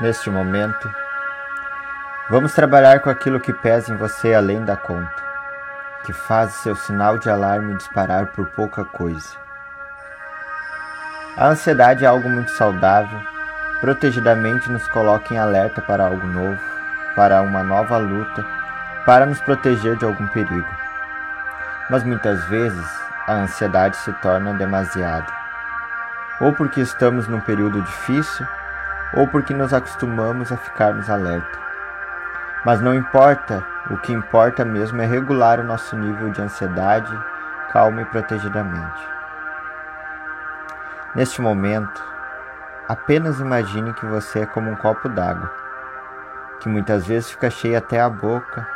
neste momento, vamos trabalhar com aquilo que pesa em você além da conta, que faz seu sinal de alarme disparar por pouca coisa. A ansiedade é algo muito saudável, protegidamente nos coloca em alerta para algo novo, para uma nova luta, para nos proteger de algum perigo. Mas muitas vezes a ansiedade se torna demasiada. Ou porque estamos num período difícil, ou porque nos acostumamos a ficarmos alerta. Mas não importa, o que importa mesmo é regular o nosso nível de ansiedade, calma e protegidamente. Neste momento, apenas imagine que você é como um copo d'água, que muitas vezes fica cheio até a boca,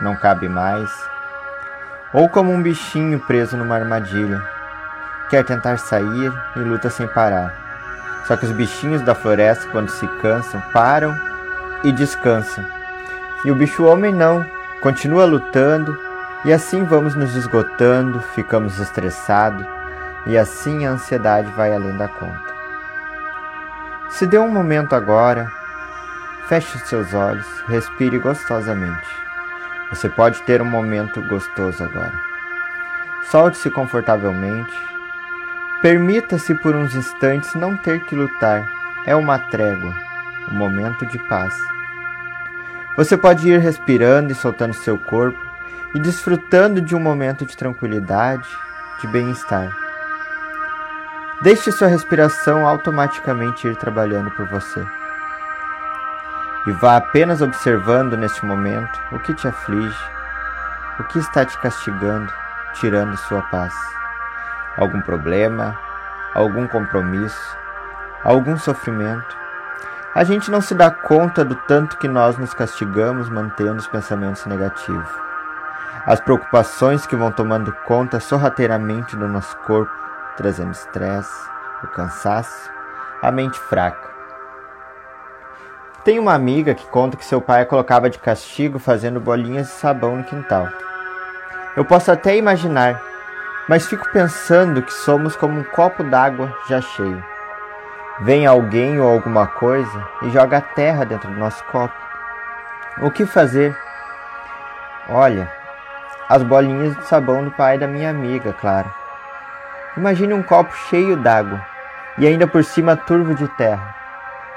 não cabe mais, ou como um bichinho preso numa armadilha, quer tentar sair e luta sem parar só que os bichinhos da floresta, quando se cansam, param e descansam. E o bicho homem não, continua lutando, e assim vamos nos esgotando, ficamos estressados, e assim a ansiedade vai além da conta. Se dê um momento agora, feche seus olhos, respire gostosamente. Você pode ter um momento gostoso agora. Solte-se confortavelmente Permita-se por uns instantes não ter que lutar. É uma trégua, um momento de paz. Você pode ir respirando e soltando seu corpo e desfrutando de um momento de tranquilidade, de bem-estar. Deixe sua respiração automaticamente ir trabalhando por você. E vá apenas observando neste momento o que te aflige, o que está te castigando, tirando sua paz algum problema, algum compromisso, algum sofrimento. A gente não se dá conta do tanto que nós nos castigamos mantendo os pensamentos negativos. As preocupações que vão tomando conta sorrateiramente do nosso corpo, trazendo estresse, o cansaço, a mente fraca. Tem uma amiga que conta que seu pai a colocava de castigo fazendo bolinhas de sabão no quintal. Eu posso até imaginar mas fico pensando que somos como um copo d'água já cheio. Vem alguém ou alguma coisa e joga a terra dentro do nosso copo. O que fazer? Olha, as bolinhas de sabão do pai da minha amiga, claro. Imagine um copo cheio d'água e ainda por cima turvo de terra.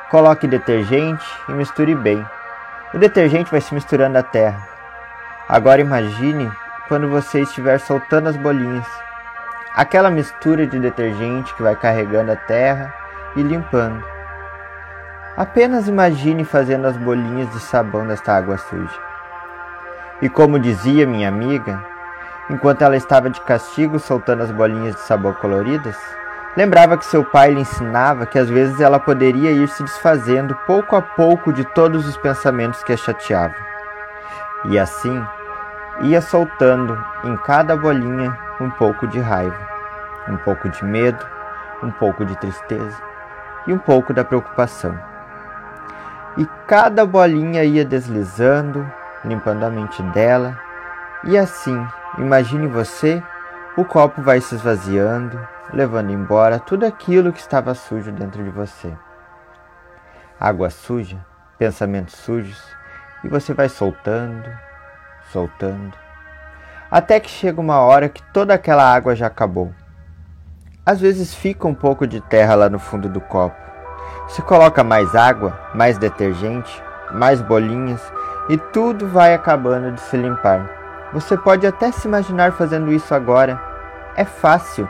Coloque detergente e misture bem. O detergente vai se misturando à terra. Agora imagine quando você estiver soltando as bolinhas aquela mistura de detergente que vai carregando a terra e limpando. Apenas imagine fazendo as bolinhas de sabão desta água suja. E como dizia minha amiga, enquanto ela estava de castigo soltando as bolinhas de sabão coloridas, lembrava que seu pai lhe ensinava que às vezes ela poderia ir se desfazendo pouco a pouco de todos os pensamentos que a chateavam. E assim, ia soltando em cada bolinha um pouco de raiva, um pouco de medo, um pouco de tristeza e um pouco da preocupação. E cada bolinha ia deslizando, limpando a mente dela, e assim, imagine você, o copo vai se esvaziando, levando embora tudo aquilo que estava sujo dentro de você. Água suja, pensamentos sujos, e você vai soltando, soltando, até que chega uma hora que toda aquela água já acabou. Às vezes fica um pouco de terra lá no fundo do copo. Se coloca mais água, mais detergente, mais bolinhas e tudo vai acabando de se limpar. Você pode até se imaginar fazendo isso agora. É fácil.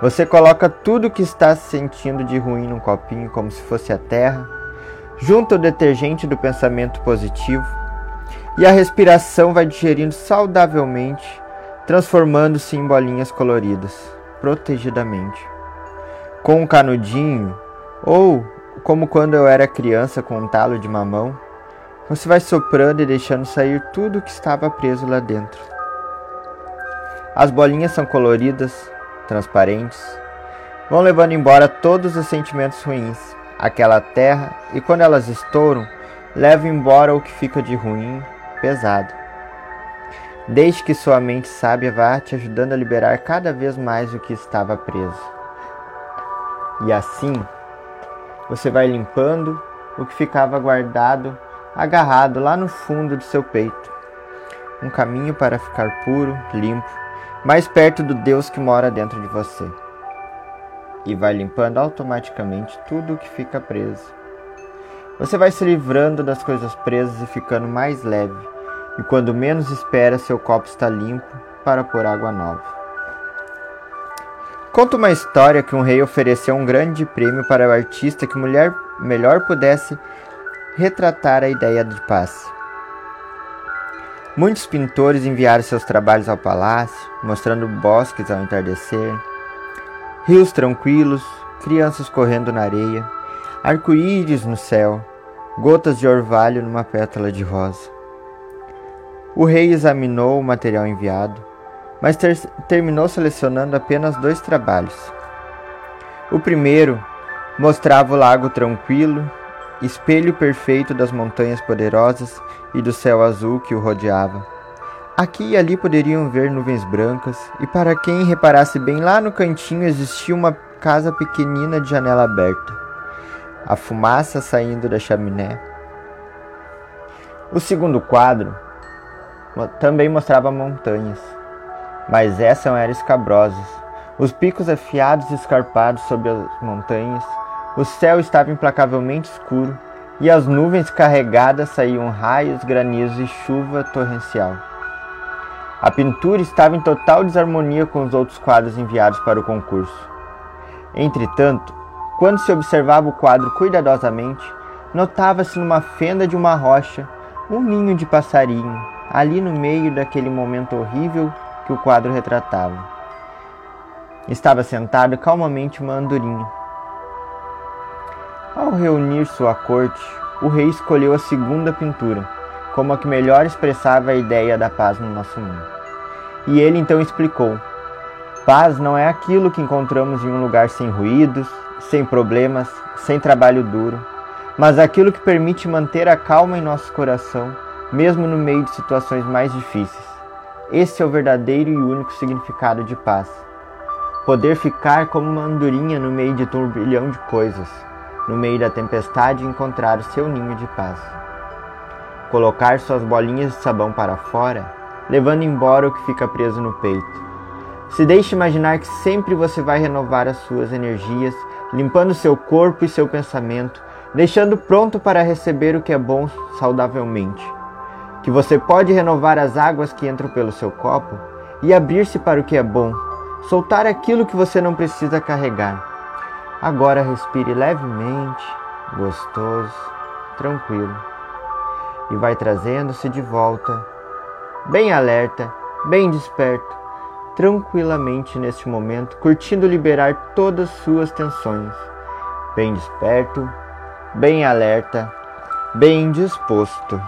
Você coloca tudo que está sentindo de ruim num copinho como se fosse a terra, junta o detergente do pensamento positivo e a respiração vai digerindo saudavelmente, transformando-se em bolinhas coloridas, protegidamente. Com um canudinho, ou como quando eu era criança com um talo de mamão, você vai soprando e deixando sair tudo que estava preso lá dentro. As bolinhas são coloridas, transparentes, vão levando embora todos os sentimentos ruins, aquela terra, e quando elas estouram, levam embora o que fica de ruim, pesado. Desde que sua mente sábia vá te ajudando a liberar cada vez mais o que estava preso. E assim, você vai limpando o que ficava guardado, agarrado lá no fundo de seu peito. Um caminho para ficar puro, limpo, mais perto do Deus que mora dentro de você. E vai limpando automaticamente tudo o que fica preso. Você vai se livrando das coisas presas e ficando mais leve. E quando menos espera, seu copo está limpo para pôr água nova. Conta uma história que um rei ofereceu um grande prêmio para o artista que mulher melhor pudesse retratar a ideia de paz. Muitos pintores enviaram seus trabalhos ao palácio, mostrando bosques ao entardecer, rios tranquilos, crianças correndo na areia, arco-íris no céu, gotas de orvalho numa pétala de rosa. O rei examinou o material enviado, mas ter terminou selecionando apenas dois trabalhos. O primeiro mostrava o lago tranquilo, espelho perfeito das montanhas poderosas e do céu azul que o rodeava. Aqui e ali poderiam ver nuvens brancas, e para quem reparasse bem lá no cantinho existia uma casa pequenina de janela aberta a fumaça saindo da chaminé. O segundo quadro também mostrava montanhas, mas essas eram escabrosas. Os picos afiados e escarpados sobre as montanhas, o céu estava implacavelmente escuro e as nuvens carregadas saíam raios, granizos e chuva torrencial. A pintura estava em total desarmonia com os outros quadros enviados para o concurso. Entretanto, quando se observava o quadro cuidadosamente, notava-se numa fenda de uma rocha um ninho de passarinho, ali no meio daquele momento horrível que o quadro retratava. Estava sentado calmamente uma andorinha. Ao reunir sua corte, o rei escolheu a segunda pintura, como a que melhor expressava a ideia da paz no nosso mundo. E ele então explicou: Paz não é aquilo que encontramos em um lugar sem ruídos, sem problemas, sem trabalho duro, mas aquilo que permite manter a calma em nosso coração, mesmo no meio de situações mais difíceis. Esse é o verdadeiro e único significado de paz. Poder ficar como uma andorinha no meio de turbilhão de coisas, no meio da tempestade encontrar o seu ninho de paz. Colocar suas bolinhas de sabão para fora, levando embora o que fica preso no peito. Se deixe imaginar que sempre você vai renovar as suas energias limpando seu corpo e seu pensamento, deixando pronto para receber o que é bom saudavelmente. Que você pode renovar as águas que entram pelo seu copo e abrir-se para o que é bom, soltar aquilo que você não precisa carregar. Agora respire levemente, gostoso, tranquilo, e vai trazendo-se de volta, bem alerta, bem desperto tranquilamente neste momento, curtindo liberar todas suas tensões. Bem desperto, bem alerta, bem disposto.